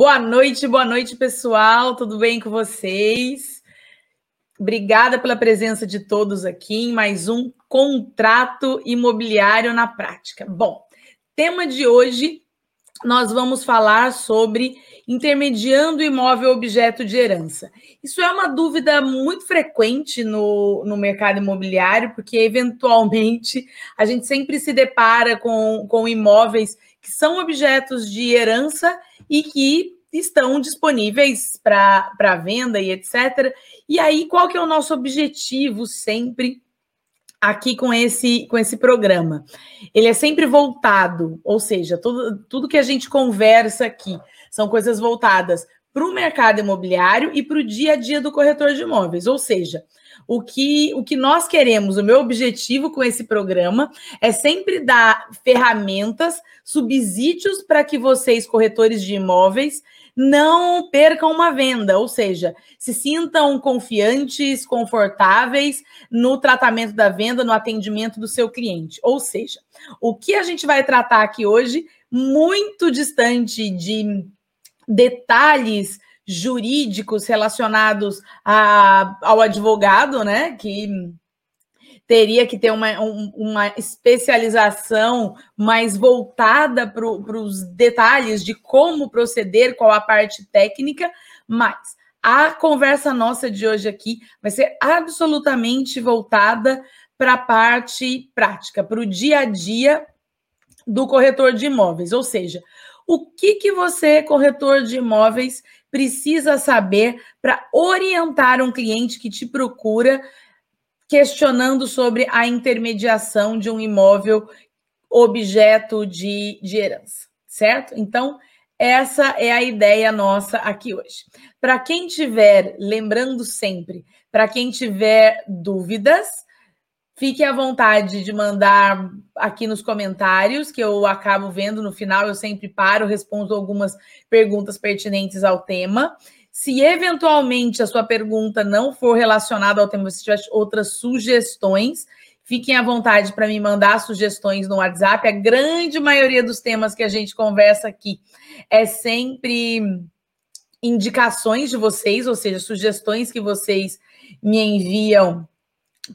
Boa noite, boa noite, pessoal. Tudo bem com vocês? Obrigada pela presença de todos aqui em mais um contrato imobiliário na prática. Bom, tema de hoje nós vamos falar sobre intermediando imóvel objeto de herança. Isso é uma dúvida muito frequente no, no mercado imobiliário, porque eventualmente a gente sempre se depara com, com imóveis que são objetos de herança e que estão disponíveis para venda e etc. E aí, qual que é o nosso objetivo sempre aqui com esse, com esse programa? Ele é sempre voltado, ou seja, tudo, tudo que a gente conversa aqui são coisas voltadas para o mercado imobiliário e para o dia a dia do corretor de imóveis. Ou seja, o que, o que nós queremos, o meu objetivo com esse programa é sempre dar ferramentas, subsídios para que vocês, corretores de imóveis, não percam uma venda, ou seja, se sintam confiantes, confortáveis no tratamento da venda, no atendimento do seu cliente. Ou seja, o que a gente vai tratar aqui hoje, muito distante de detalhes jurídicos relacionados a, ao advogado, né? Que teria que ter uma, um, uma especialização mais voltada para os detalhes de como proceder, qual a parte técnica, mas a conversa nossa de hoje aqui vai ser absolutamente voltada para a parte prática, para o dia a dia do corretor de imóveis, ou seja, o que, que você, corretor de imóveis, precisa saber para orientar um cliente que te procura questionando sobre a intermediação de um imóvel objeto de, de herança, certo? Então, essa é a ideia nossa aqui hoje. Para quem tiver, lembrando sempre, para quem tiver dúvidas, Fique à vontade de mandar aqui nos comentários, que eu acabo vendo no final, eu sempre paro, respondo algumas perguntas pertinentes ao tema. Se eventualmente a sua pergunta não for relacionada ao tema, se tiver outras sugestões, fiquem à vontade para me mandar sugestões no WhatsApp. A grande maioria dos temas que a gente conversa aqui é sempre indicações de vocês, ou seja, sugestões que vocês me enviam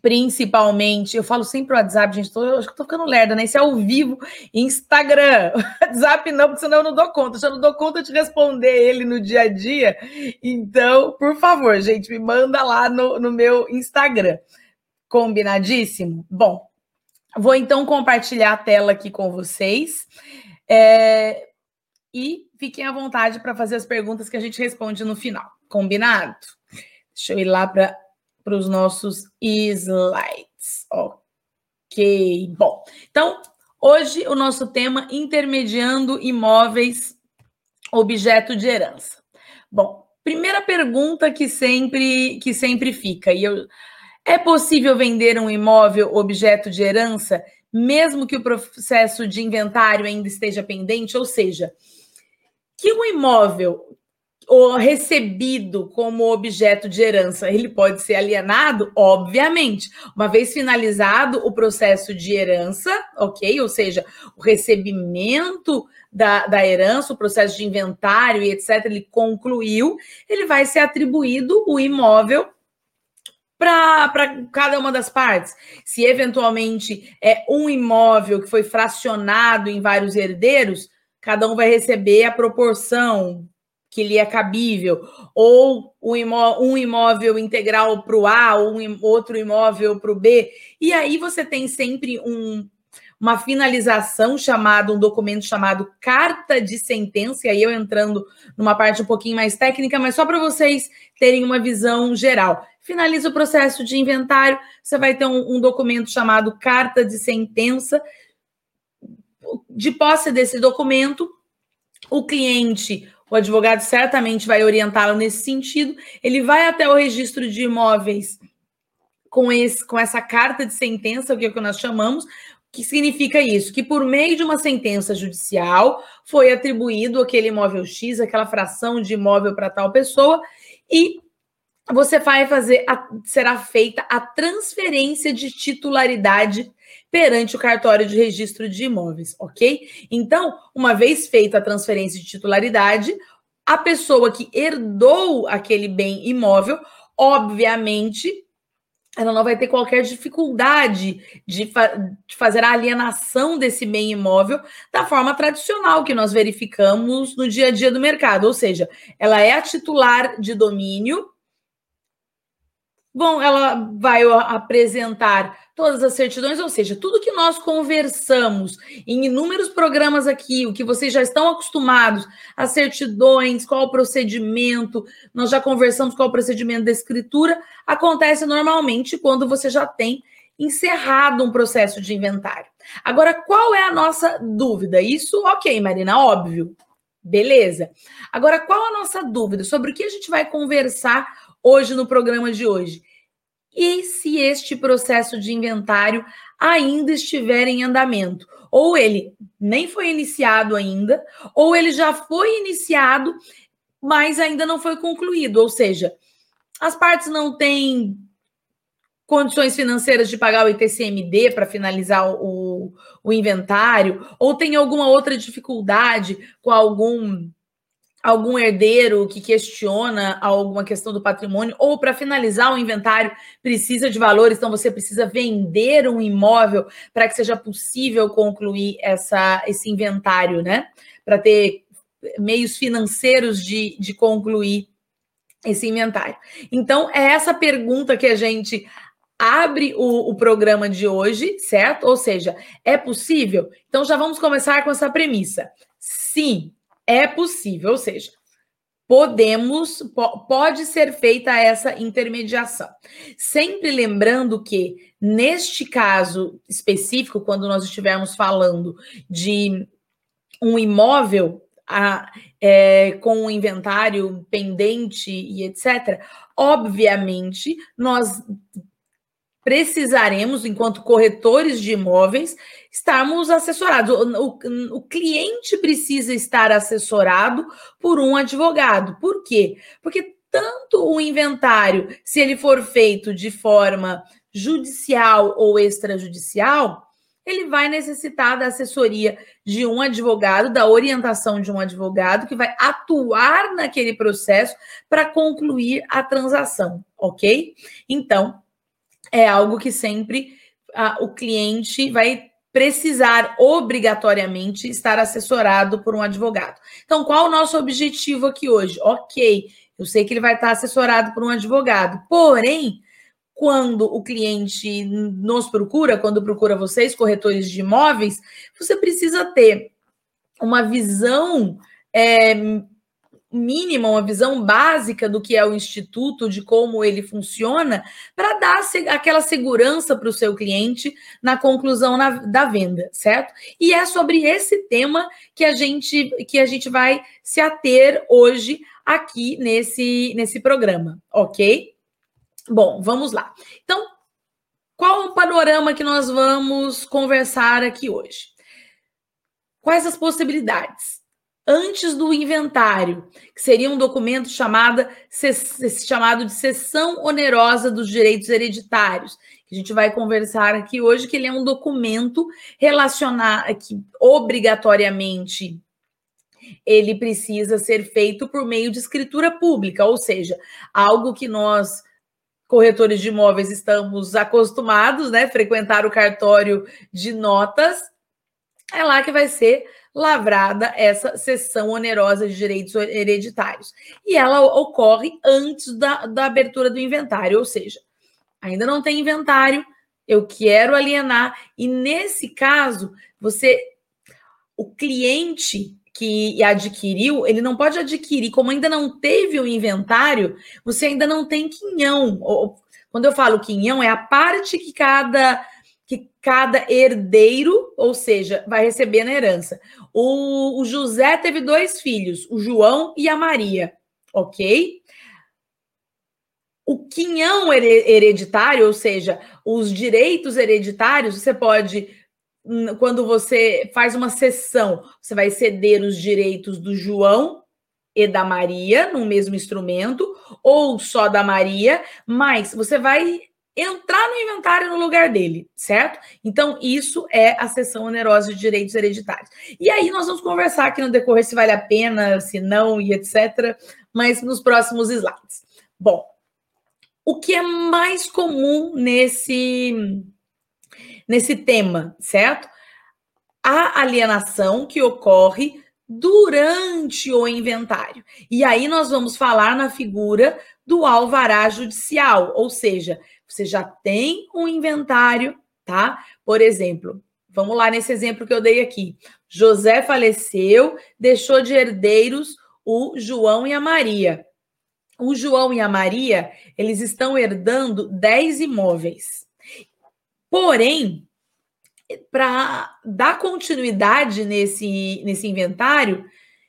principalmente, eu falo sempre o WhatsApp, gente, tô, acho que tô ficando lerda, né? Esse é ao vivo, Instagram, WhatsApp não, porque senão eu não dou conta, se eu não dou conta de responder ele no dia a dia, então, por favor, gente, me manda lá no, no meu Instagram, combinadíssimo? Bom, vou então compartilhar a tela aqui com vocês, é, e fiquem à vontade para fazer as perguntas que a gente responde no final, combinado? Deixa eu ir lá para para os nossos slides. Ok, bom. Então, hoje o nosso tema intermediando imóveis objeto de herança. Bom, primeira pergunta que sempre que sempre fica e eu é possível vender um imóvel objeto de herança mesmo que o processo de inventário ainda esteja pendente, ou seja, que o imóvel o recebido como objeto de herança, ele pode ser alienado? Obviamente. Uma vez finalizado o processo de herança, ok? Ou seja, o recebimento da, da herança, o processo de inventário e etc., ele concluiu, ele vai ser atribuído o imóvel para cada uma das partes. Se eventualmente é um imóvel que foi fracionado em vários herdeiros, cada um vai receber a proporção que lhe é cabível, ou um imóvel, um imóvel integral para o A, ou um, outro imóvel para o B. E aí você tem sempre um, uma finalização chamada, um documento chamado carta de sentença, e aí eu entrando numa parte um pouquinho mais técnica, mas só para vocês terem uma visão geral. Finaliza o processo de inventário, você vai ter um, um documento chamado carta de sentença. De posse desse documento, o cliente o advogado certamente vai orientá-lo nesse sentido. Ele vai até o registro de imóveis com, esse, com essa carta de sentença, que é o que nós chamamos, que significa isso? Que por meio de uma sentença judicial foi atribuído aquele imóvel X, aquela fração de imóvel para tal pessoa, e você vai fazer, a, será feita a transferência de titularidade perante o cartório de registro de imóveis, ok? Então, uma vez feita a transferência de titularidade, a pessoa que herdou aquele bem imóvel, obviamente, ela não vai ter qualquer dificuldade de, fa de, fazer a alienação desse bem imóvel da forma tradicional que nós verificamos no dia a dia do mercado, ou seja, ela é a titular de domínio. Bom, ela vai apresentar todas as certidões, ou seja, tudo que nós conversamos em inúmeros programas aqui, o que vocês já estão acostumados, as certidões, qual o procedimento, nós já conversamos qual o procedimento da escritura, acontece normalmente quando você já tem encerrado um processo de inventário. Agora, qual é a nossa dúvida? Isso, ok, Marina, óbvio. Beleza. Agora, qual a nossa dúvida sobre o que a gente vai conversar hoje no programa de hoje? e se este processo de inventário ainda estiver em andamento. Ou ele nem foi iniciado ainda, ou ele já foi iniciado, mas ainda não foi concluído. Ou seja, as partes não têm condições financeiras de pagar o ITCMD para finalizar o, o inventário, ou tem alguma outra dificuldade com algum algum herdeiro que questiona alguma questão do patrimônio, ou para finalizar o inventário precisa de valores, então você precisa vender um imóvel para que seja possível concluir essa, esse inventário, né? Para ter meios financeiros de, de concluir esse inventário. Então, é essa pergunta que a gente abre o, o, programa de hoje, certo? Ou seja, é possível? Então, já vamos começar com essa premissa. Sim, é possível, ou seja, podemos, pode ser feita essa intermediação. Sempre lembrando que, neste caso específico, quando nós estivermos falando de um imóvel a, é, com um inventário pendente e etc., obviamente, nós precisaremos, enquanto corretores de imóveis, estarmos assessorados. O, o, o, cliente precisa estar assessorado por um advogado. Por quê? Porque tanto o inventário, se ele for feito de forma judicial ou extrajudicial, ele vai necessitar da assessoria de um advogado, da orientação de um advogado que vai atuar naquele processo para concluir a transação, ok? Então, é algo que sempre o cliente vai precisar obrigatoriamente estar assessorado por um advogado. Então, qual o nosso objetivo aqui hoje? Ok, eu sei que ele vai estar assessorado por um advogado, porém, quando o cliente nos procura, quando procura vocês, corretores de imóveis, você precisa ter uma visão é, mínima, uma visão básica do que é o instituto, de como ele funciona, para dar aquela segurança para o seu cliente na conclusão na, da venda, certo? E é sobre esse tema que a gente que a gente vai se ater hoje aqui nesse nesse programa, ok? Bom, vamos lá. Então, qual o panorama que nós vamos conversar aqui hoje? Quais as possibilidades? Antes do inventário, que seria um documento chamado, chamado de cessão onerosa dos direitos hereditários, que a gente vai conversar aqui hoje, que ele é um documento relacionado, que obrigatoriamente ele precisa ser feito por meio de escritura pública, ou seja, algo que nós corretores de imóveis estamos acostumados, né, frequentar o cartório de notas, é lá que vai ser lavrada essa cessão onerosa de direitos hereditários. E ela ocorre antes da, da abertura do inventário, ou seja, ainda não tem inventário, eu quero alienar, e nesse caso, você, o cliente que adquiriu, ele não pode adquirir, como ainda não teve o inventário, você ainda não tem quinhão. Quando eu falo quinhão, é a parte que cada que cada herdeiro, ou seja, vai receber na herança. O, o José teve dois filhos, o João e a Maria, ok? O quinhão hereditário, ou seja, os direitos hereditários, você pode, hum, quando você faz uma cessão, você vai ceder os direitos do João e da Maria no mesmo instrumento, ou só da Maria, mas você vai entrar no inventário no lugar dele, certo? Então, isso é a sessão onerosa de direitos hereditários. E aí nós vamos conversar aqui no decorrer se vale a pena, se não e etc, mas nos próximos slides. Bom, o que é mais comum nesse nesse tema, certo? A alienação que ocorre durante o inventário. E aí nós vamos falar na figura do alvará judicial, ou seja, você já tem um inventário, tá? Por exemplo, vamos lá nesse exemplo que eu dei aqui. José faleceu, deixou de herdeiros o João e a Maria. O João e a Maria, eles estão herdando 10 imóveis. Porém, para dar continuidade nesse, nesse inventário,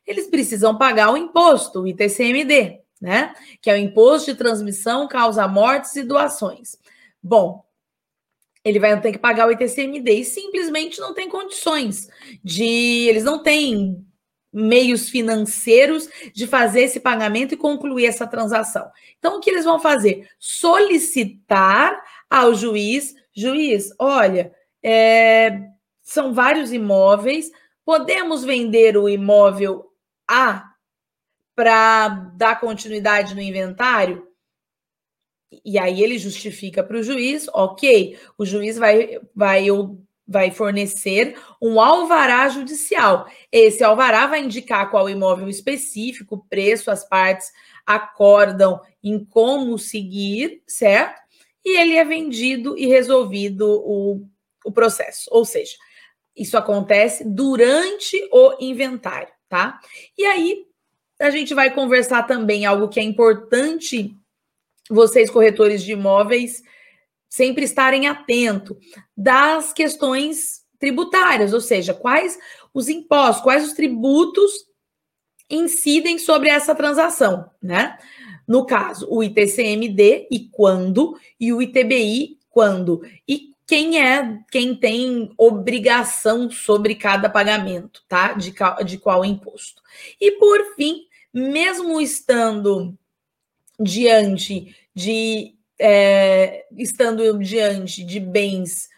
eles precisam pagar o imposto, o ITCMD né? Que é o imposto de transmissão, causa mortes e doações. Bom, ele vai ter que pagar o ITCMD e simplesmente não tem condições de. Eles não têm meios financeiros de fazer esse pagamento e concluir essa transação. Então, o que eles vão fazer? Solicitar ao juiz: juiz, olha, é, são vários imóveis, podemos vender o imóvel A para dar continuidade no inventário? E aí ele justifica para o juiz, ok, o juiz vai, vai, vai fornecer um alvará judicial. Esse alvará vai indicar qual imóvel específico, preço, as partes acordam em como seguir, certo? E ele é vendido e resolvido o, o processo. Ou seja, isso acontece durante o inventário, tá? E aí, a gente vai conversar também algo que é importante vocês, corretores de imóveis, sempre estarem atentos das questões tributárias, ou seja, quais os impostos, quais os tributos incidem sobre essa transação, né? No caso, o ITCMD e quando, e o ITBI quando. E quem é quem tem obrigação sobre cada pagamento, tá? De, de qual imposto. E por fim, mesmo estando diante de é, estando diante de bens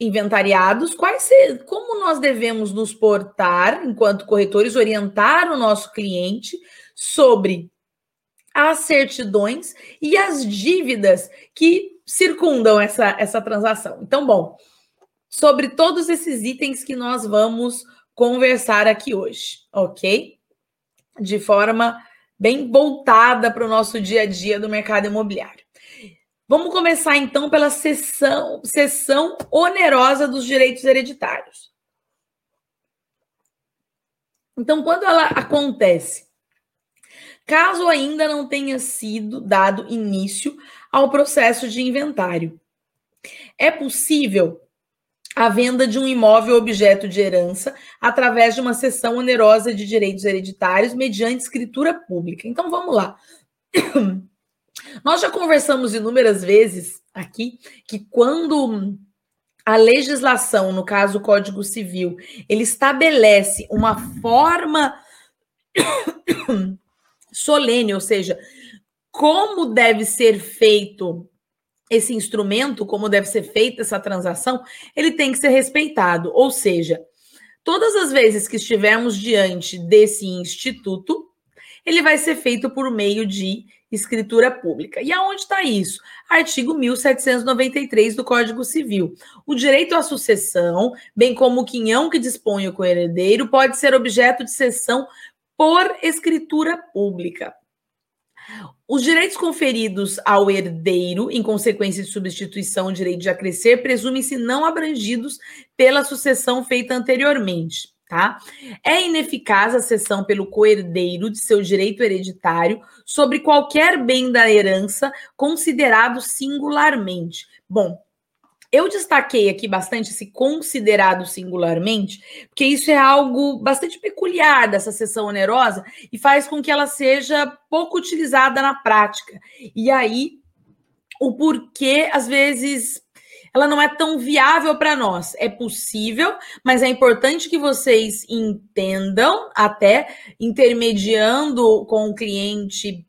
inventariados, quais como nós devemos nos portar enquanto corretores, orientar o nosso cliente sobre as certidões e as dívidas que circundam essa, essa transação. Então, bom, sobre todos esses itens que nós vamos conversar aqui hoje, ok? De forma bem voltada para o nosso dia a dia do mercado imobiliário. Vamos começar então pela sessão, sessão onerosa dos direitos hereditários. Então, quando ela acontece, caso ainda não tenha sido dado início ao processo de inventário, é possível a venda de um imóvel objeto de herança através de uma cessão onerosa de direitos hereditários mediante escritura pública. Então vamos lá. Nós já conversamos inúmeras vezes aqui que quando a legislação, no caso o Código Civil, ele estabelece uma forma solene, ou seja, como deve ser feito esse instrumento, como deve ser feita essa transação, ele tem que ser respeitado. Ou seja, todas as vezes que estivermos diante desse instituto, ele vai ser feito por meio de escritura pública. E aonde está isso? Artigo 1793 do Código Civil. O direito à sucessão, bem como o quinhão que dispõe o co-herdeiro, pode ser objeto de cessão por escritura pública. Os direitos conferidos ao herdeiro, em consequência de substituição, direito de acrescer, presumem-se não abrangidos pela sucessão feita anteriormente. Tá? É ineficaz a cessão pelo coerdeiro de seu direito hereditário sobre qualquer bem da herança considerado singularmente. Bom, eu destaquei aqui bastante esse considerado singularmente, porque isso é algo bastante peculiar dessa sessão onerosa e faz com que ela seja pouco utilizada na prática. E aí, o porquê, às vezes, ela não é tão viável para nós. É possível, mas é importante que vocês entendam, até intermediando com o cliente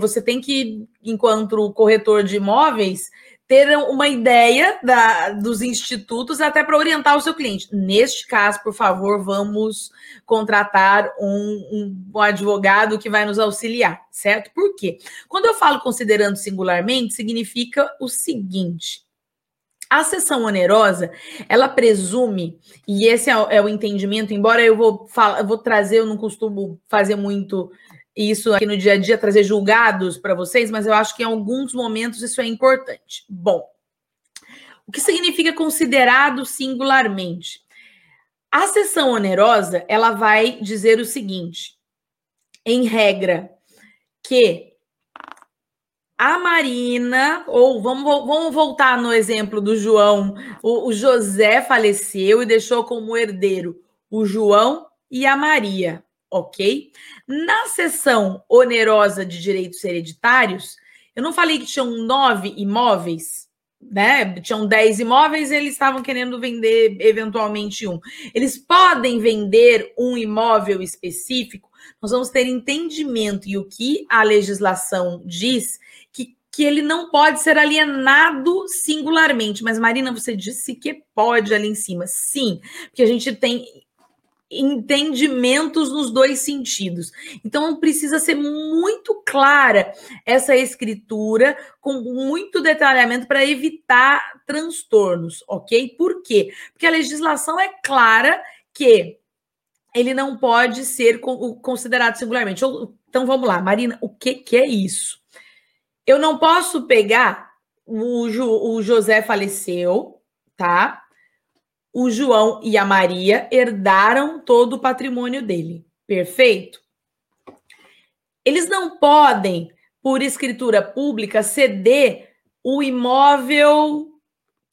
você tem que, enquanto corretor de imóveis, ter uma ideia da, dos institutos até para orientar o seu cliente. Neste caso, por favor, vamos contratar um, um, advogado que vai nos auxiliar, certo? Por quê? Quando eu falo considerando singularmente, significa o seguinte. A sessão onerosa, ela presume, e esse é, é o entendimento, embora eu vou, eu vou trazer, eu não costumo fazer muito isso aqui no dia a dia, trazer julgados para vocês, mas eu acho que em alguns momentos isso é importante. Bom, o que significa considerado singularmente? A sessão onerosa, ela vai dizer o seguinte, em regra, que a Marina, ou vamos, vamos voltar no exemplo do João, o, o José faleceu e deixou como herdeiro o João e a Maria ok? Na seção onerosa de direitos hereditários, eu não falei que tinham nove imóveis, né? Tinham dez imóveis e eles estavam querendo vender eventualmente um. Eles podem vender um imóvel específico, nós vamos ter entendimento e o que a legislação diz que, que ele não pode ser alienado singularmente. Mas, Marina, você disse que pode ali em cima. Sim, porque a gente tem entendimentos nos dois sentidos. Então precisa ser muito clara essa escritura com muito detalhamento para evitar transtornos, ok? Por quê? Porque a legislação é clara que ele não pode ser considerado singularmente. Então vamos lá, Marina, o que, que é isso? Eu não posso pegar o, jo, o José faleceu, tá? O João e a Maria herdaram todo o patrimônio dele. Perfeito? Eles não podem, por escritura pública, ceder o imóvel.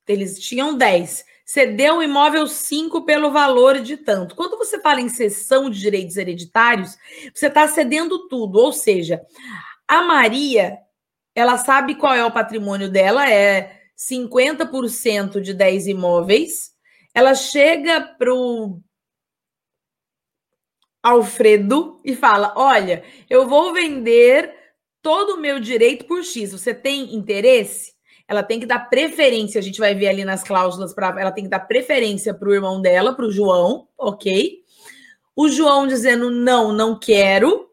Eles tinham 10. Ceder o imóvel 5 pelo valor de tanto. Quando você fala em cessão de direitos hereditários, você está cedendo tudo. Ou seja, a Maria, ela sabe qual é o patrimônio dela, é 50% de 10 imóveis ela chega pro Alfredo e fala: Olha, eu vou vender todo o meu direito por X. Você tem interesse? Ela tem que dar preferência, a gente vai ver ali nas cláusulas, para ela tem que dar preferência para o irmão dela, para o João, ok? O João dizendo não, não quero,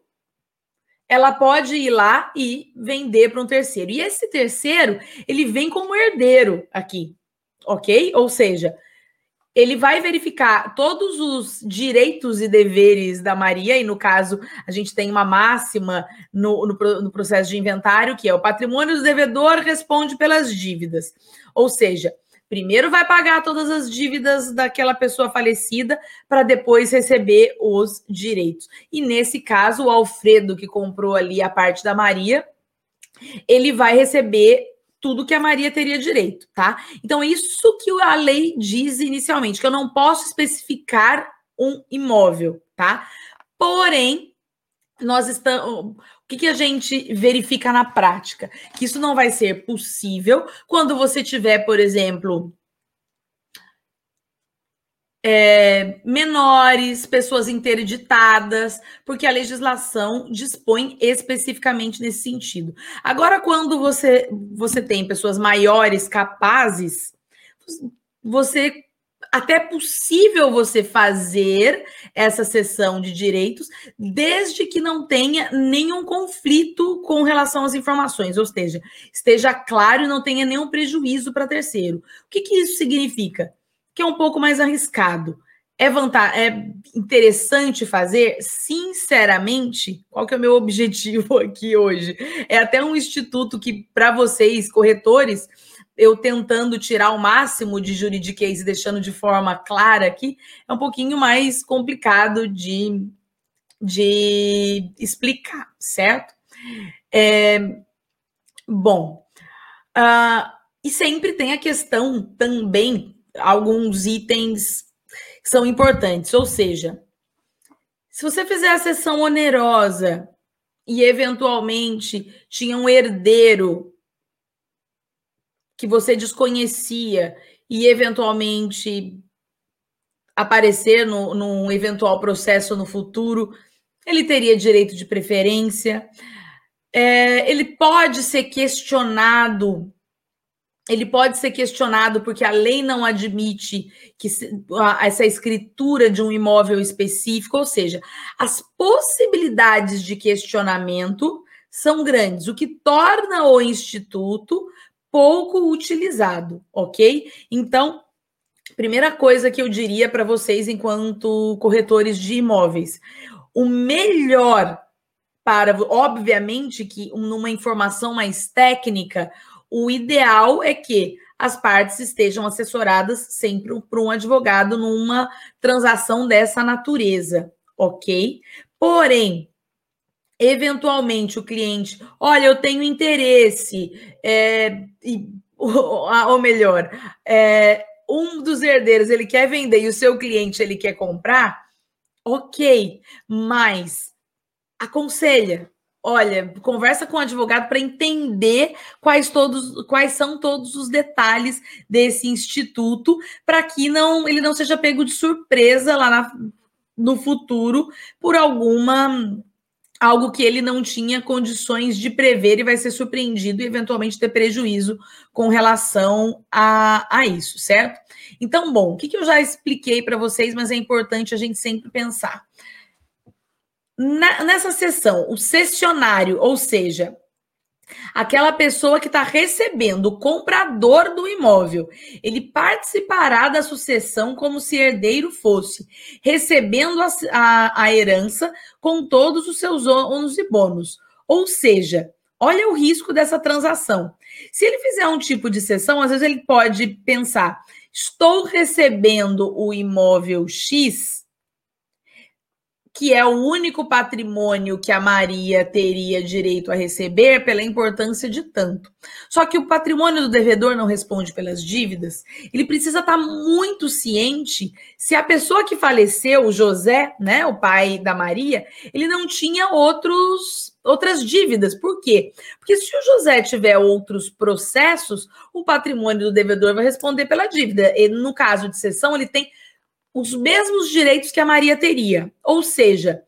ela pode ir lá e vender para um terceiro. E esse terceiro, ele vem como herdeiro aqui, ok? Ou seja, ele vai verificar todos os direitos e deveres da Maria, e no caso, a gente tem uma máxima no, no, no, processo de inventário, que é o patrimônio do devedor responde pelas dívidas. Ou seja, primeiro vai pagar todas as dívidas daquela pessoa falecida para depois receber os direitos. E nesse caso, o Alfredo, que comprou ali a parte da Maria, ele vai receber tudo que a Maria teria direito, tá? Então, isso que a lei diz inicialmente, que eu não posso especificar um imóvel, tá? Porém, nós estamos. O que, que a gente verifica na prática? Que isso não vai ser possível quando você tiver, por exemplo, é, menores, pessoas interditadas, porque a legislação dispõe especificamente nesse sentido. Agora, quando você, você tem pessoas maiores, capazes, você até é possível você fazer essa sessão de direitos, desde que não tenha nenhum conflito com relação às informações, ou seja, esteja claro e não tenha nenhum prejuízo para terceiro. O que, que isso significa? Que é um pouco mais arriscado. É, vantagem, é interessante fazer? Sinceramente, qual que é o meu objetivo aqui hoje? É até um instituto que, para vocês, corretores, eu tentando tirar o máximo de juridiquês deixando de forma clara aqui, é um pouquinho mais complicado de, de explicar, certo? É, bom, uh, e sempre tem a questão também alguns itens que são importantes. Ou seja, se você fizer a sessão onerosa e eventualmente tinha um herdeiro que você desconhecia e eventualmente aparecer no, num eventual processo no futuro, ele teria direito de preferência. É, ele pode ser questionado ele pode ser questionado porque a lei não admite que essa escritura de um imóvel específico, ou seja, as possibilidades de questionamento são grandes, o que torna o instituto pouco utilizado, ok? Então, primeira coisa que eu diria para vocês, enquanto corretores de imóveis, o melhor para, obviamente, que numa informação mais técnica, o ideal é que as partes estejam assessoradas sempre por um advogado numa transação dessa natureza, ok? Porém, eventualmente o cliente, olha, eu tenho interesse, é, e, ou melhor, é, um dos herdeiros ele quer vender e o seu cliente ele quer comprar, ok, mas aconselha, olha, conversa com o advogado para entender quais todos quais são todos os detalhes desse instituto para que não ele não seja pego de surpresa lá na, no futuro por alguma algo que ele não tinha condições de prever e vai ser surpreendido e eventualmente ter prejuízo com relação a, a isso, certo? Então, bom, o que, que eu já expliquei para vocês, mas é importante a gente sempre pensar na, nessa sessão, o cessionário, ou seja, aquela pessoa que está recebendo, o comprador do imóvel, ele participará da sucessão como se herdeiro fosse, recebendo a, a, a herança com todos os seus ônus e bônus. Ou seja, olha o risco dessa transação. Se ele fizer um tipo de sessão, às vezes ele pode pensar: estou recebendo o imóvel X que é o único patrimônio que a Maria teria direito a receber pela importância de tanto. Só que o patrimônio do devedor não responde pelas dívidas, ele precisa estar muito ciente se a pessoa que faleceu, o José, né, o pai da Maria, ele não tinha outros outras dívidas. Por quê? Porque se o José tiver outros processos, o patrimônio do devedor vai responder pela dívida. E no caso de cessão, ele tem os mesmos direitos que a Maria teria. Ou seja,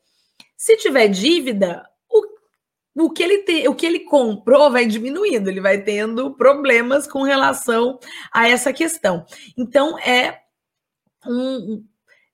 se tiver dívida, o, o, que, ele te, o que ele comprou vai diminuindo, ele vai tendo problemas com relação a essa questão. Então, é um,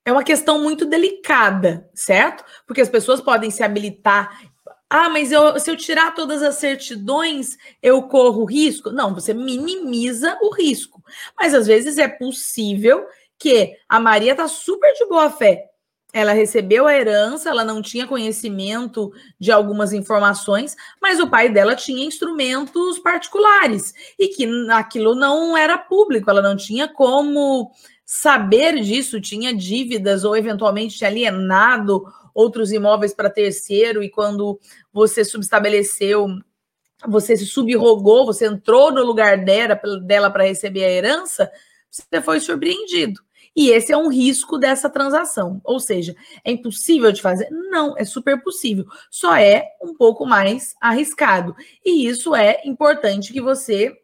é uma questão muito delicada, certo? Porque as pessoas podem se habilitar. Ah, mas eu, se eu tirar todas as certidões, eu corro risco? Não, você minimiza o risco. Mas às vezes é possível que a Maria está super de boa fé. Ela recebeu a herança, ela não tinha conhecimento de algumas informações, mas o pai dela tinha instrumentos particulares e que aquilo não era público, ela não tinha como saber disso, tinha dívidas ou eventualmente tinha alienado outros imóveis para terceiro e quando você subestabeleceu, você se subrogou, você entrou no lugar dela para receber a herança, você foi surpreendido. E esse é um risco dessa transação. Ou seja, é impossível de fazer? Não, é super possível. Só é um pouco mais arriscado. E isso é importante que você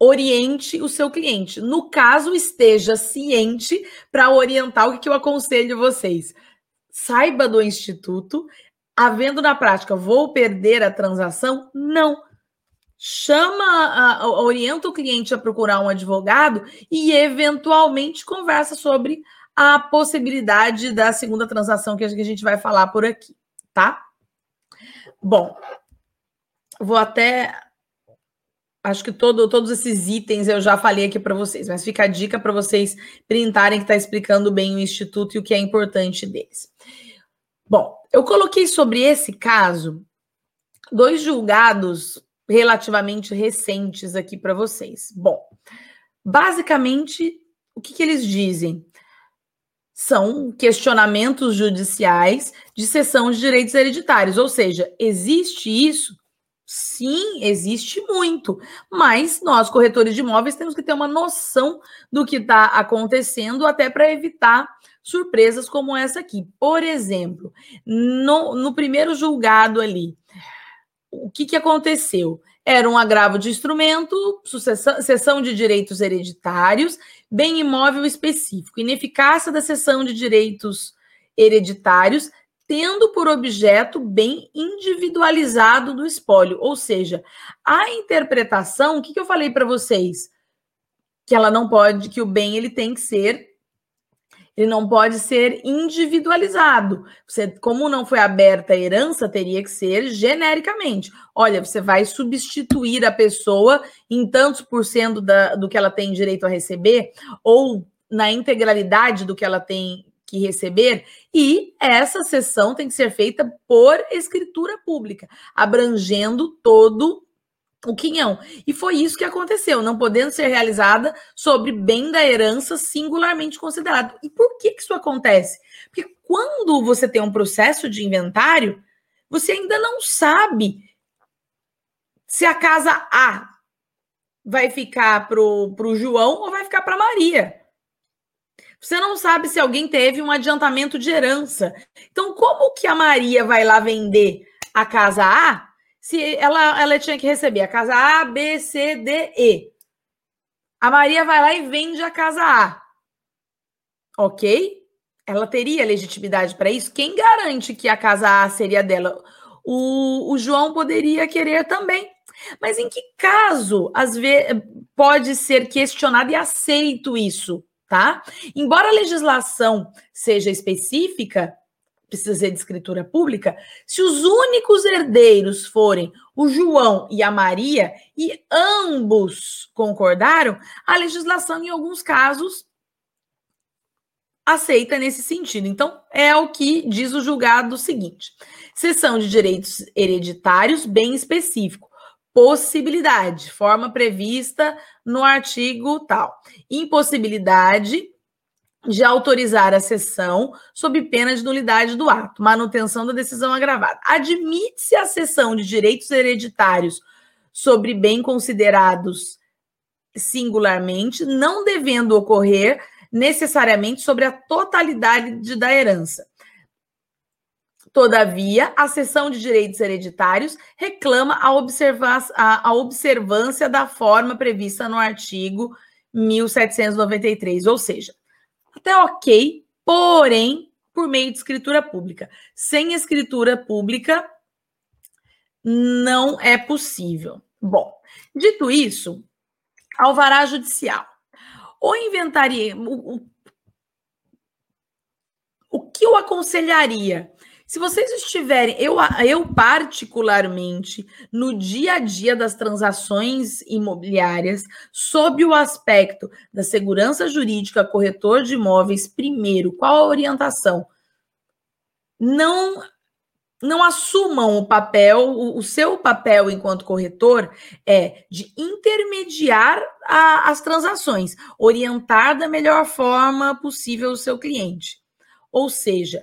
oriente o seu cliente. No caso, esteja ciente para orientar o que eu aconselho vocês. Saiba do instituto, havendo na prática, vou perder a transação? Não chama, a, orienta o cliente a procurar um advogado e eventualmente conversa sobre a possibilidade da segunda transação que a gente vai falar por aqui, tá? Bom, vou até acho que todo, todos esses itens eu já falei aqui para vocês, mas fica a dica para vocês printarem que está explicando bem o instituto e o que é importante deles. Bom, eu coloquei sobre esse caso dois julgados relativamente recentes aqui para vocês. Bom, basicamente, o que, que eles dizem? São questionamentos judiciais de cessão de direitos hereditários, ou seja, existe isso? Sim, existe muito, mas nós, corretores de imóveis, temos que ter uma noção do que está acontecendo, até para evitar surpresas como essa aqui. Por exemplo, no, no primeiro julgado ali, o que, que aconteceu? Era um agravo de instrumento, sucessão, cessão de direitos hereditários, bem imóvel específico, ineficácia da cessão de direitos hereditários, tendo por objeto bem individualizado do espólio. Ou seja, a interpretação, o que, que eu falei para vocês? Que ela não pode, que o bem ele tem que ser ele não pode ser individualizado. Você, como não foi aberta a herança, teria que ser genericamente. Olha, você vai substituir a pessoa em tantos por cento da, do que ela tem direito a receber, ou na integralidade do que ela tem que receber, e essa sessão tem que ser feita por escritura pública, abrangendo todo o quinhão. E foi isso que aconteceu, não podendo ser realizada sobre bem da herança singularmente considerado. E por que, que isso acontece? Porque quando você tem um processo de inventário, você ainda não sabe se a casa A vai ficar para o João ou vai ficar para Maria. Você não sabe se alguém teve um adiantamento de herança. Então, como que a Maria vai lá vender a casa A se ela, ela tinha que receber a casa A, B, C, D, E. A Maria vai lá e vende a casa A. Ok? Ela teria legitimidade para isso? Quem garante que a casa A seria dela? O, o João poderia querer também. Mas em que caso, às vezes, pode ser questionado e aceito isso, tá? Embora a legislação seja específica, precisa ser de escritura pública, se os únicos herdeiros forem o João e a Maria, e ambos concordaram, a legislação, em alguns casos, aceita nesse sentido. Então, é o que diz o julgado seguinte: seção de direitos hereditários bem específico. Possibilidade, forma prevista no artigo tal. Impossibilidade, de autorizar a sessão sob pena de nulidade do ato, manutenção da decisão agravada. Admite-se a cessão de direitos hereditários sobre bem considerados singularmente, não devendo ocorrer necessariamente sobre a totalidade da herança. Todavia, a cessão de direitos hereditários reclama a, a, a observância da forma prevista no artigo 1793, ou seja, até ok, porém, por meio de escritura pública. Sem escritura pública, não é possível. Bom, dito isso, alvará judicial. O inventaria. O, o, o que eu aconselharia? Se vocês estiverem, eu, eu particularmente, no dia a dia das transações imobiliárias, sob o aspecto da segurança jurídica, corretor de imóveis, primeiro, qual a orientação? Não não assumam o papel, o, seu papel enquanto corretor é de intermediar a, as transações, orientar da melhor forma possível o seu cliente. Ou seja,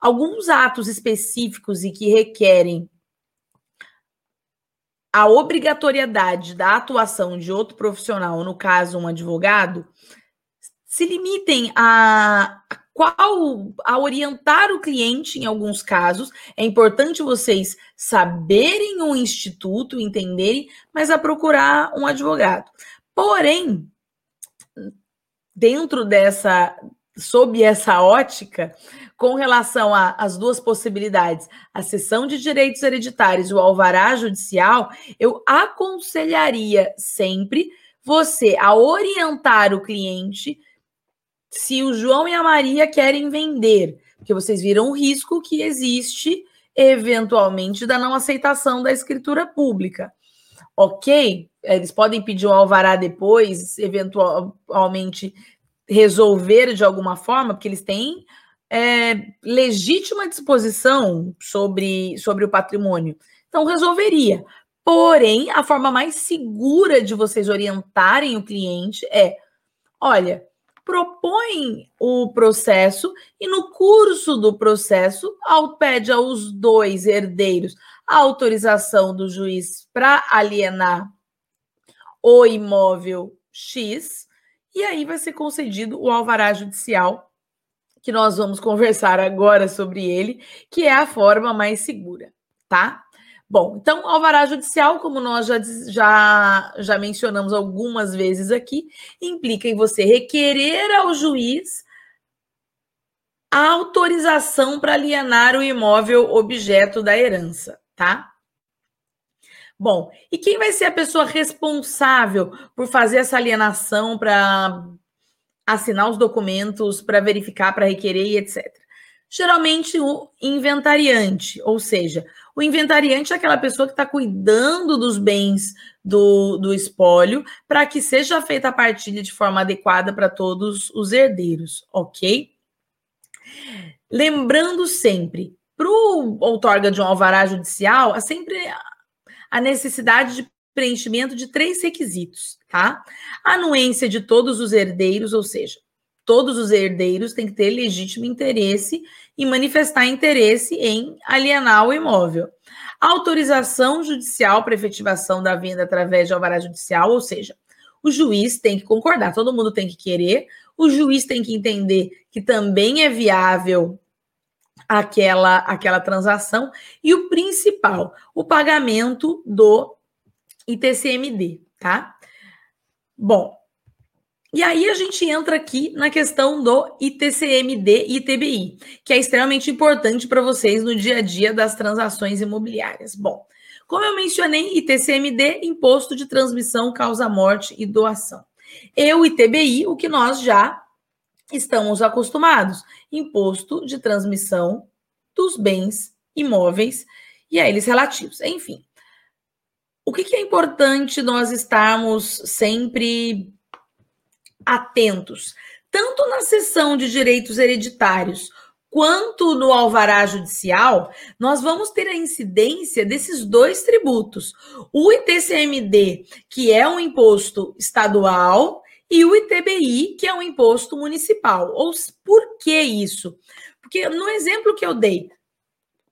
alguns atos específicos e que requerem a obrigatoriedade da atuação de outro profissional, no caso um advogado, se limitem a, qual a orientar o cliente em alguns casos. É importante vocês saberem o instituto, entenderem, mas a procurar um advogado. Porém, dentro dessa sob essa ótica, com relação às duas possibilidades, a cessão de direitos hereditários e o alvará judicial, eu aconselharia sempre você a orientar o cliente se o João e a Maria querem vender, porque vocês viram o risco que existe eventualmente da não aceitação da escritura pública. Ok, eles podem pedir um alvará depois, eventualmente resolver de alguma forma, porque eles têm é, legítima disposição sobre, sobre o patrimônio. Então, resolveria. Porém, a forma mais segura de vocês orientarem o cliente é: olha, propõe o processo e no curso do processo pede aos dois herdeiros a autorização do juiz para alienar o imóvel X, e aí vai ser concedido o alvará judicial que nós vamos conversar agora sobre ele, que é a forma mais segura, tá? Bom, então, alvará judicial, como nós já, já, já mencionamos algumas vezes aqui, implica em você requerer ao juiz autorização para alienar o imóvel objeto da herança, tá? Bom, e quem vai ser a pessoa responsável por fazer essa alienação para assinar os documentos, para verificar, para requerer e etc? Geralmente o inventariante, ou seja, o inventariante é aquela pessoa que está cuidando dos bens do, do espólio para que seja feita a partilha de forma adequada para todos os herdeiros, ok? Lembrando sempre, para o outorga de um alvará judicial, há sempre a necessidade de preenchimento de três requisitos, tá? Anuência de todos os herdeiros, ou seja, todos os herdeiros têm que ter legítimo interesse e manifestar interesse em alienar o imóvel. Autorização judicial para efetivação da venda através de alvará judicial, ou seja, o juiz tem que concordar, todo mundo tem que querer, o juiz tem que entender que também é viável aquela, aquela transação. E o principal, o pagamento do ITCMD, tá? Bom, e aí a gente entra aqui na questão do ITCMD e ITBI, que é extremamente importante para vocês no dia a dia das transações imobiliárias. Bom, como eu mencionei, ITCMD, Imposto de Transmissão, Causa Morte e Doação. E o ITBI, o que nós já estamos acostumados, Imposto de Transmissão dos Bens Imóveis e a eles relativos. Enfim, o que, que é importante nós estarmos sempre atentos, tanto na seção de direitos hereditários quanto no alvará judicial, nós vamos ter a incidência desses dois tributos. O ITCMD, que é um imposto estadual, e o ITBI, que é um imposto municipal. Ou por que isso? Porque no exemplo que eu dei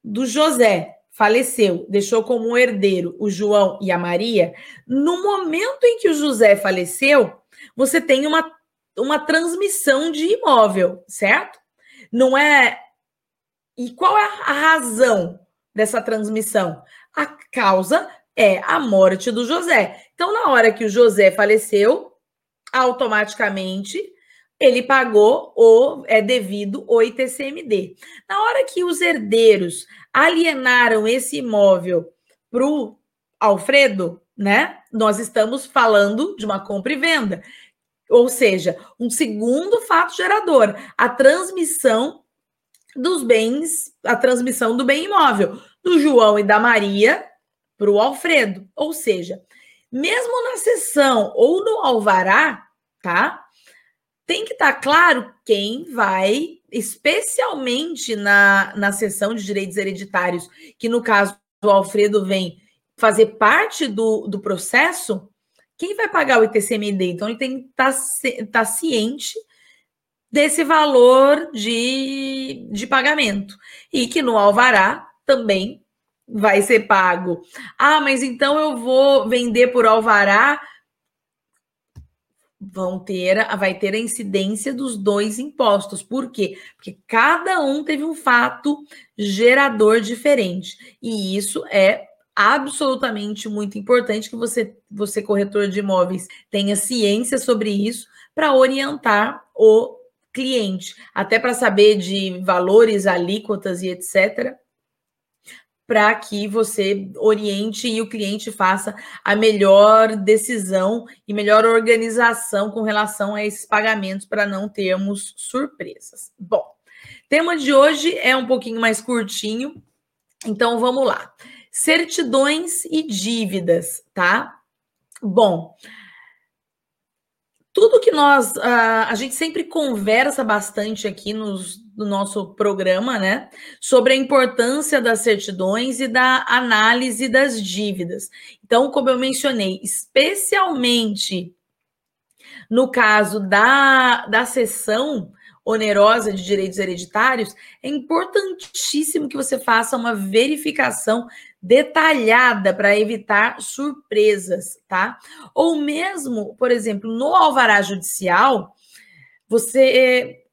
do José, faleceu, deixou como herdeiro o João e a Maria, no momento em que o José faleceu, você tem uma, uma transmissão de imóvel, certo? Não é. E qual é a razão dessa transmissão? A causa é a morte do José. Então, na hora que o José faleceu, automaticamente ele pagou o é devido o ITCMD. Na hora que os herdeiros alienaram esse imóvel para o Alfredo, né? Nós estamos falando de uma compra e venda. Ou seja, um segundo fato gerador, a transmissão dos bens, a transmissão do bem imóvel, do João e da Maria para o Alfredo. Ou seja, mesmo na sessão ou no alvará, tá? Tem que estar tá claro quem vai, especialmente na, na sessão de direitos hereditários, que no caso o Alfredo vem fazer parte do, do processo, quem vai pagar o ITCMD? Então, ele tem que estar tá, tá ciente desse valor de, de pagamento. E que no alvará também vai ser pago. Ah, mas então eu vou vender por alvará. Vão ter, vai ter a incidência dos dois impostos. Por quê? Porque cada um teve um fato gerador diferente. E isso é absolutamente muito importante que você, você corretor de imóveis, tenha ciência sobre isso para orientar o cliente, até para saber de valores, alíquotas e etc, para que você oriente e o cliente faça a melhor decisão e melhor organização com relação a esses pagamentos para não termos surpresas. Bom, tema de hoje é um pouquinho mais curtinho, então vamos lá certidões e dívidas, tá? Bom, tudo que nós a, a gente sempre conversa bastante aqui nos, no nosso programa, né, sobre a importância das certidões e da análise das dívidas. Então, como eu mencionei, especialmente no caso da, da sessão onerosa de direitos hereditários, é importantíssimo que você faça uma verificação detalhada para evitar surpresas, tá? Ou mesmo, por exemplo, no alvará judicial, você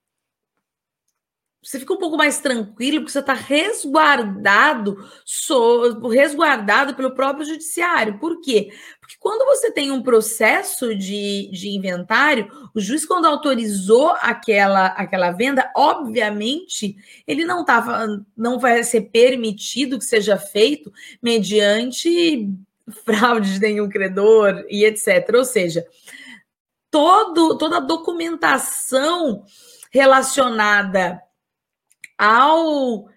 você fica um pouco mais tranquilo, porque você está resguardado, so, resguardado pelo próprio judiciário. Por quê? Porque quando você tem um processo de, de inventário, o juiz, quando autorizou aquela, aquela venda, obviamente, ele não estava, não vai ser permitido que seja feito mediante fraude de nenhum credor e etc. Ou seja, todo, toda a documentação relacionada ao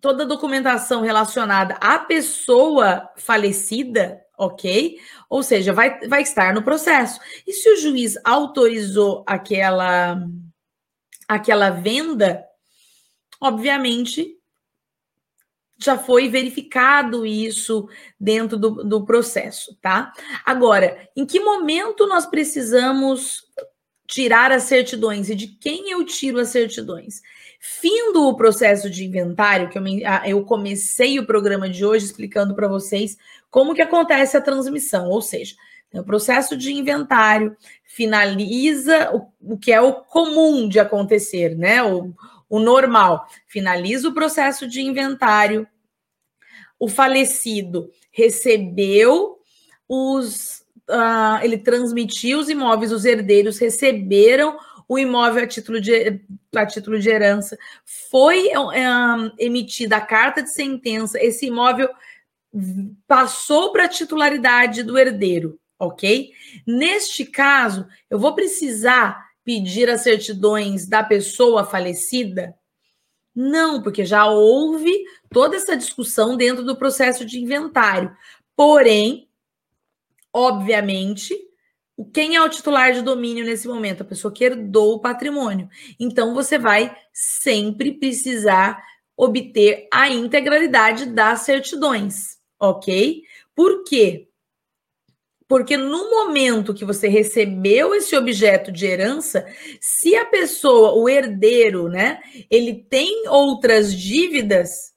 toda a documentação relacionada à pessoa falecida, ok? Ou seja, vai, vai estar no processo. E se o juiz autorizou aquela, aquela venda, obviamente já foi verificado isso dentro do, do processo, tá? Agora, em que momento nós precisamos tirar as certidões e de quem eu tiro as certidões? Findo o processo de inventário, que eu, eu comecei o programa de hoje explicando para vocês como que acontece a transmissão, ou seja, o processo de inventário finaliza o, o que é o comum de acontecer, né? O, o normal. Finaliza o processo de inventário, o falecido recebeu os. Uh, ele transmitiu os imóveis, os herdeiros receberam o imóvel a título de, a título de herança, foi um, emitida a carta de sentença, esse imóvel passou para a titularidade do herdeiro, ok? Neste caso, eu vou precisar pedir as certidões da pessoa falecida? Não, porque já houve toda essa discussão dentro do processo de inventário. Porém, obviamente, quem é o titular de domínio nesse momento? A pessoa que herdou o patrimônio. Então, você vai sempre precisar obter a integralidade das certidões, ok? Por quê? Porque no momento que você recebeu esse objeto de herança, se a pessoa, o herdeiro, né, ele tem outras dívidas,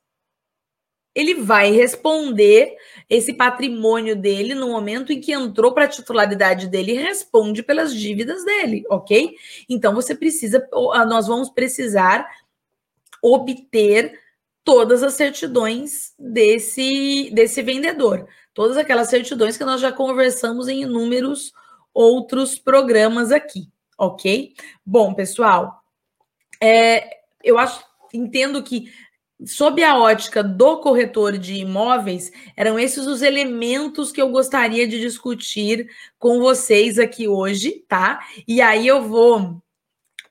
ele vai responder esse patrimônio dele no momento em que entrou para a titularidade dele responde pelas dívidas dele, ok? Então você precisa, nós vamos precisar obter todas as certidões desse, desse vendedor, todas aquelas certidões que nós já conversamos em inúmeros outros programas aqui, ok? Bom, pessoal, é, eu acho, entendo que sob a ótica do corretor de imóveis, eram esses os elementos que eu gostaria de discutir com vocês aqui hoje, tá? E aí eu vou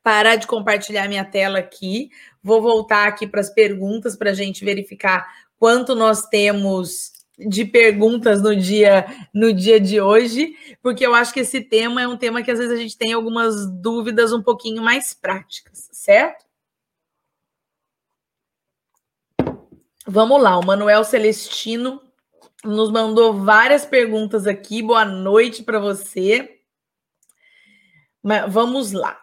parar de compartilhar minha tela aqui, vou voltar aqui para as perguntas para a gente verificar quanto nós temos de perguntas no dia no dia de hoje, porque eu acho que esse tema é um tema que às vezes a gente tem algumas dúvidas um pouquinho mais práticas, certo? Vamos lá, o Manuel Celestino nos mandou várias perguntas aqui. Boa noite para você. Mas vamos lá.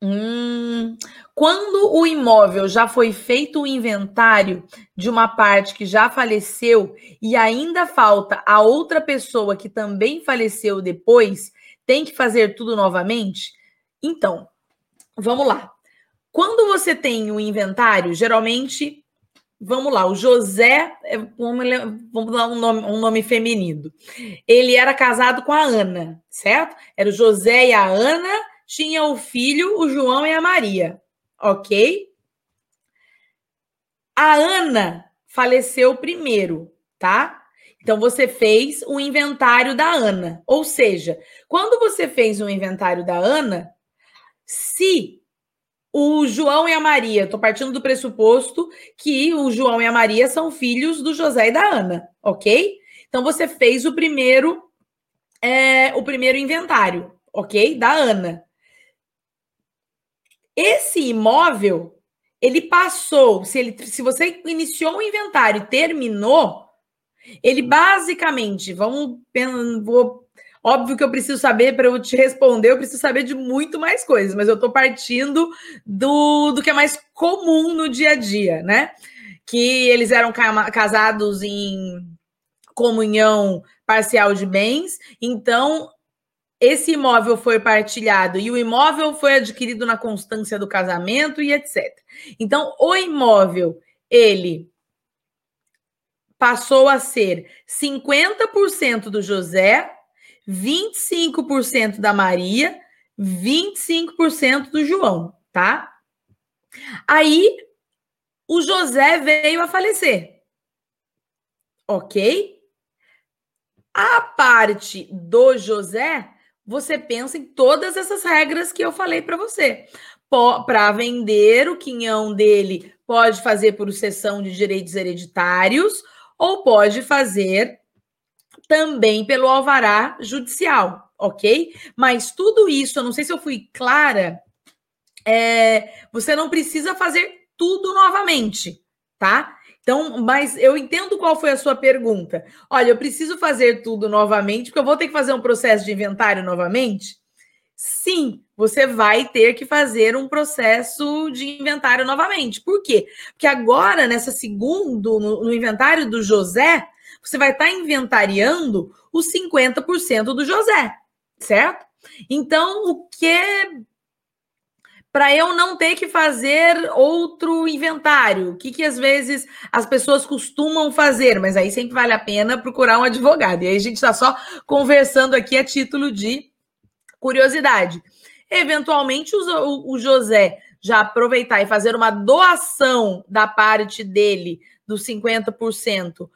Hum, quando o imóvel já foi feito o inventário de uma parte que já faleceu e ainda falta a outra pessoa que também faleceu depois, tem que fazer tudo novamente? Então, vamos lá. Quando você tem o inventário, geralmente Vamos lá, o José, é, vamos dar um nome, um nome feminino. Ele era casado com a Ana, certo? Era o José e a Ana, tinha o filho, o João e a Maria, ok? A Ana faleceu primeiro, tá? Então você fez o inventário da Ana. Ou seja, quando você fez o inventário da Ana, se o João e a Maria, estou partindo do pressuposto que o João e a Maria são filhos do José e da Ana, ok? Então você fez o primeiro, é, o primeiro inventário, ok? Da Ana. Esse imóvel, ele passou, se, ele, se você iniciou o inventário e terminou, ele basicamente, vamos, vou Óbvio que eu preciso saber, para eu te responder, eu preciso saber de muito mais coisas, mas eu estou partindo do, do que é mais comum no dia a dia, né? Que eles eram casados em comunhão parcial de bens, então esse imóvel foi partilhado e o imóvel foi adquirido na constância do casamento e etc. Então, o imóvel, ele passou a ser 50% do José, 25% da Maria, 25% do João, tá? Aí o José veio a falecer. OK? A parte do José, você pensa em todas essas regras que eu falei para você. Para vender o quinhão dele, pode fazer por sucessão de direitos hereditários ou pode fazer também pelo alvará judicial, ok? Mas tudo isso, eu não sei se eu fui clara, é, você não precisa fazer tudo novamente, tá? Então, mas eu entendo qual foi a sua pergunta. Olha, eu preciso fazer tudo novamente, porque eu vou ter que fazer um processo de inventário novamente? Sim, você vai ter que fazer um processo de inventário novamente. Por quê? Porque agora, nessa segundo, no, no inventário do José, você vai estar tá inventariando os 50% do José, certo? Então, o que para eu não ter que fazer outro inventário. O que, que às vezes as pessoas costumam fazer, mas aí sempre vale a pena procurar um advogado. E aí a gente está só conversando aqui a título de curiosidade. Eventualmente, o, o José já aproveitar e fazer uma doação da parte dele, dos 50%,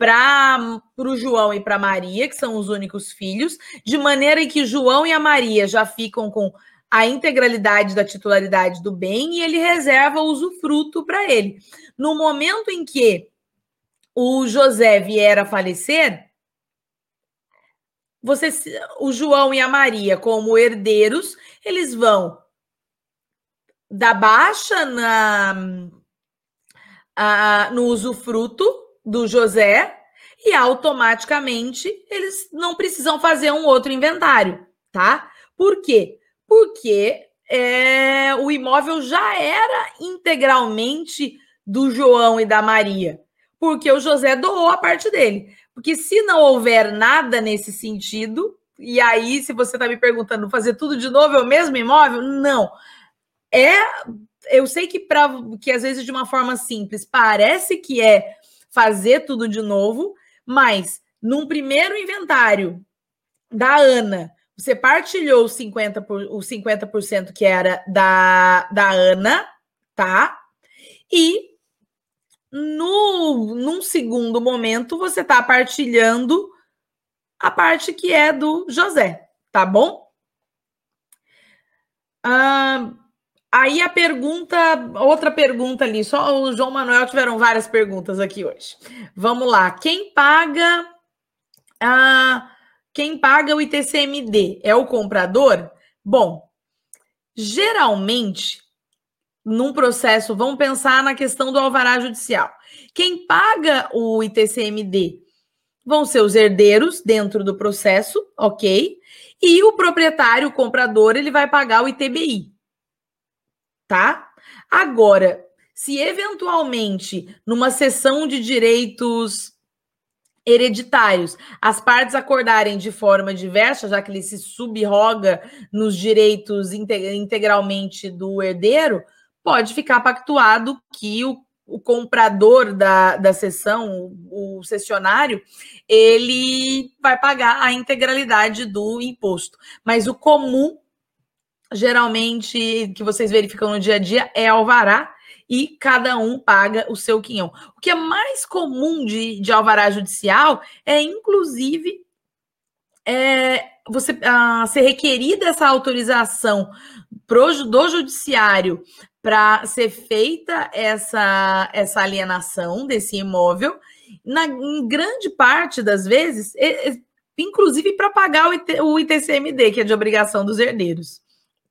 para o João e para Maria, que são os únicos filhos, de maneira que João e a Maria já ficam com a integralidade da titularidade do bem e ele reserva o usufruto para ele. No momento em que o José vier a falecer, você, o João e a Maria, como herdeiros, eles vão dar baixa na, a, no usufruto do José e automaticamente eles não precisam fazer um outro inventário, tá? Por quê? porque é, o imóvel já era integralmente do João e da Maria, porque o José doou a parte dele. Porque se não houver nada nesse sentido, e aí, se você está me perguntando, fazer tudo de novo é o mesmo imóvel? Não. É, eu sei que para que às vezes de uma forma simples parece que é fazer tudo de novo, mas num primeiro inventário da Ana, você partilhou os 50%, por, os 50% que era da, da Ana, tá? E no, num segundo momento, você está partilhando a parte que é do José, tá bom? Ah, aí a pergunta, outra pergunta ali, só o João Manuel tiveram várias perguntas aqui hoje. Vamos lá, quem paga a quem paga o ITCMD é o comprador? Bom, geralmente, num processo, vamos pensar na questão do alvará judicial. Quem paga o ITCMD vão ser os herdeiros dentro do processo, ok? E o proprietário, o comprador, ele vai pagar o ITBI, tá? Agora, se eventualmente numa sessão de direitos hereditários. As partes acordarem de forma diversa, já que ele se subroga nos direitos integralmente do herdeiro, pode ficar pactuado que o, o comprador da, da sessão, o, o cessionário, ele vai pagar a integralidade do imposto. Mas o comum, geralmente, que vocês verificam no dia a dia, é alvará e cada um paga o seu quinhão. O que é mais comum de, de alvará judicial é, inclusive, é, você ser requerida essa autorização pro, do judiciário para ser feita essa, essa alienação desse imóvel, na, em grande parte das vezes, inclusive para pagar o, IT, o ITCMD, que é de obrigação dos herdeiros,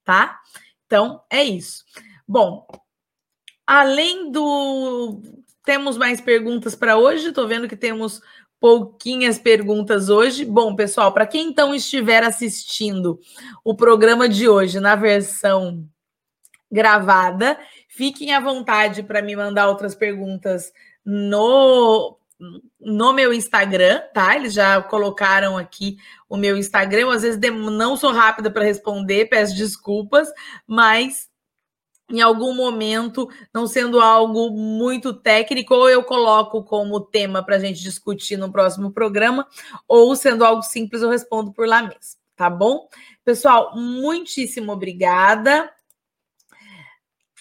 tá? Então, é isso. Bom, Além do. Temos mais perguntas para hoje. Estou vendo que temos pouquinhas perguntas hoje. Bom, pessoal, para quem então estiver assistindo o programa de hoje na versão gravada, fiquem à vontade para me mandar outras perguntas no no meu Instagram, tá? Eles já colocaram aqui o meu Instagram. Eu, às vezes não sou rápida para responder, peço desculpas, mas em algum momento, não sendo algo muito técnico, ou eu coloco como tema para a gente discutir no próximo programa, ou sendo algo simples, eu respondo por lá mesmo, tá bom? Pessoal, muitíssimo obrigada.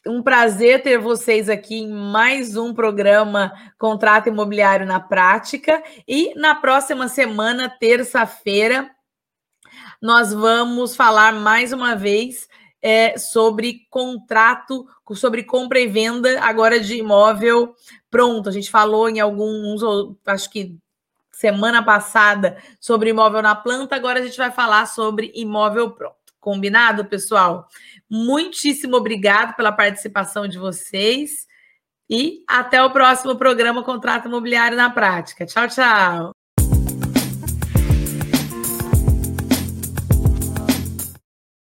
Um prazer ter vocês aqui em mais um programa Contrato Imobiliário na Prática. E na próxima semana, terça-feira, nós vamos falar mais uma vez é, sobre contrato, sobre compra e venda agora de imóvel pronto. A gente falou em alguns, acho que semana passada, sobre imóvel na planta, agora a gente vai falar sobre imóvel pronto. Combinado, pessoal? Muitíssimo obrigado pela participação de vocês e até o próximo programa Contrato Imobiliário na Prática. Tchau, tchau.